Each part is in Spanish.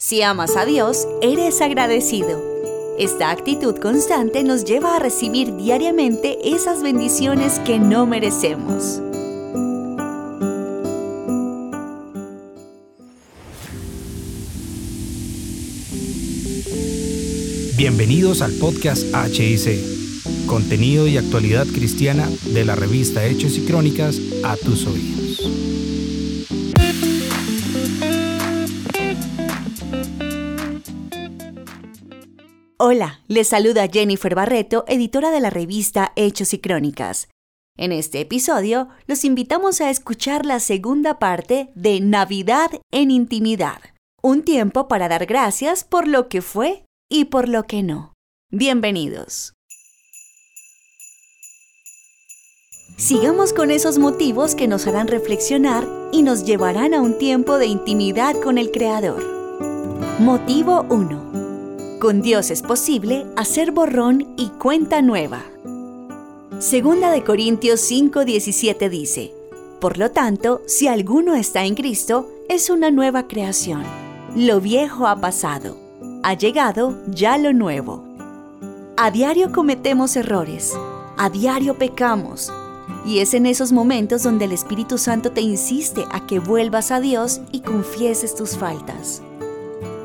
Si amas a Dios, eres agradecido. Esta actitud constante nos lleva a recibir diariamente esas bendiciones que no merecemos. Bienvenidos al podcast HIC, contenido y actualidad cristiana de la revista Hechos y Crónicas a tus oídos. Hola, les saluda Jennifer Barreto, editora de la revista Hechos y Crónicas. En este episodio los invitamos a escuchar la segunda parte de Navidad en Intimidad, un tiempo para dar gracias por lo que fue y por lo que no. Bienvenidos. Sigamos con esos motivos que nos harán reflexionar y nos llevarán a un tiempo de intimidad con el Creador. Motivo 1. Con Dios es posible hacer borrón y cuenta nueva. Segunda de Corintios 5:17 dice, Por lo tanto, si alguno está en Cristo, es una nueva creación. Lo viejo ha pasado ha llegado ya lo nuevo. A diario cometemos errores, a diario pecamos, y es en esos momentos donde el Espíritu Santo te insiste a que vuelvas a Dios y confieses tus faltas.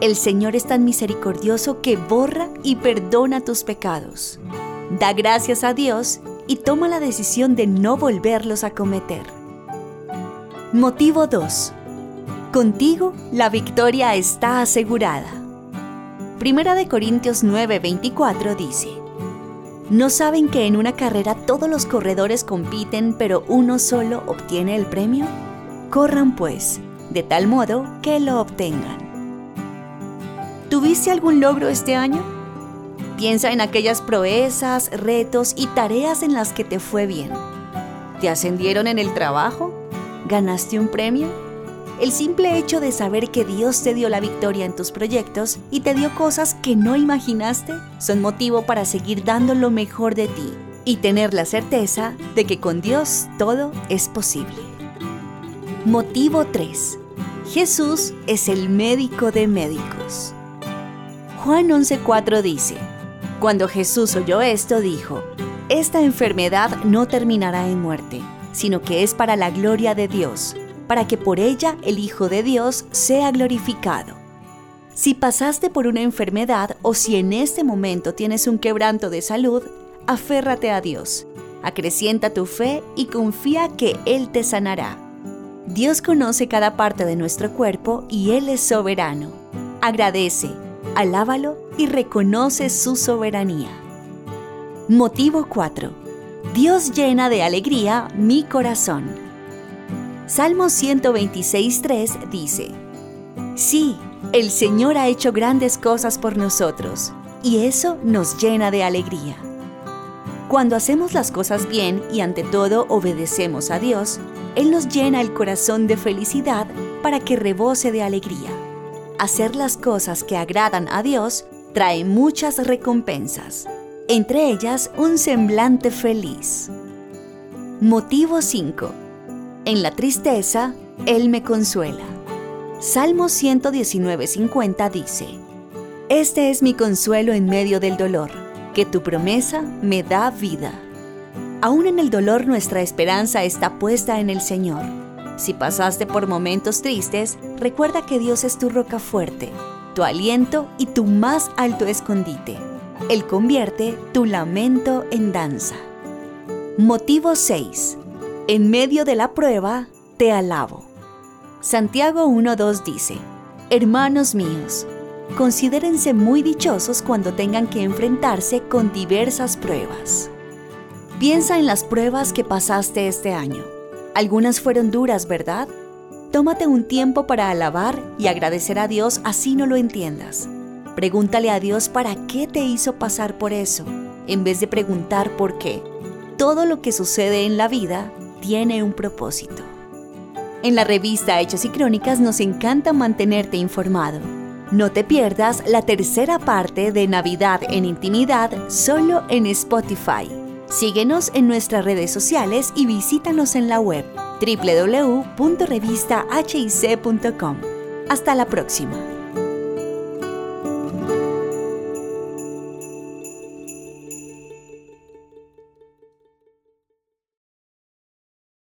El Señor es tan misericordioso que borra y perdona tus pecados. Da gracias a Dios y toma la decisión de no volverlos a cometer. Motivo 2. Contigo la victoria está asegurada. Primera de Corintios 9:24 dice, ¿No saben que en una carrera todos los corredores compiten pero uno solo obtiene el premio? Corran pues, de tal modo que lo obtengan. ¿Tuviste algún logro este año? Piensa en aquellas proezas, retos y tareas en las que te fue bien. ¿Te ascendieron en el trabajo? ¿Ganaste un premio? El simple hecho de saber que Dios te dio la victoria en tus proyectos y te dio cosas que no imaginaste son motivo para seguir dando lo mejor de ti y tener la certeza de que con Dios todo es posible. Motivo 3. Jesús es el médico de médicos. Juan 11:4 dice, Cuando Jesús oyó esto, dijo, Esta enfermedad no terminará en muerte, sino que es para la gloria de Dios para que por ella el Hijo de Dios sea glorificado. Si pasaste por una enfermedad o si en este momento tienes un quebranto de salud, aférrate a Dios, acrecienta tu fe y confía que Él te sanará. Dios conoce cada parte de nuestro cuerpo y Él es soberano. Agradece, alábalo y reconoce su soberanía. Motivo 4. Dios llena de alegría mi corazón. Salmo 126.3 dice, Sí, el Señor ha hecho grandes cosas por nosotros, y eso nos llena de alegría. Cuando hacemos las cosas bien y ante todo obedecemos a Dios, Él nos llena el corazón de felicidad para que rebose de alegría. Hacer las cosas que agradan a Dios trae muchas recompensas, entre ellas un semblante feliz. Motivo 5 en la tristeza, Él me consuela. Salmo 119.50 dice, Este es mi consuelo en medio del dolor, que tu promesa me da vida. Aún en el dolor nuestra esperanza está puesta en el Señor. Si pasaste por momentos tristes, recuerda que Dios es tu roca fuerte, tu aliento y tu más alto escondite. Él convierte tu lamento en danza. Motivo 6. En medio de la prueba, te alabo. Santiago 1.2 dice, Hermanos míos, considérense muy dichosos cuando tengan que enfrentarse con diversas pruebas. Piensa en las pruebas que pasaste este año. Algunas fueron duras, ¿verdad? Tómate un tiempo para alabar y agradecer a Dios así no lo entiendas. Pregúntale a Dios para qué te hizo pasar por eso, en vez de preguntar por qué. Todo lo que sucede en la vida tiene un propósito. En la revista Hechos y Crónicas nos encanta mantenerte informado. No te pierdas la tercera parte de Navidad en Intimidad solo en Spotify. Síguenos en nuestras redes sociales y visítanos en la web www.revistahic.com. Hasta la próxima.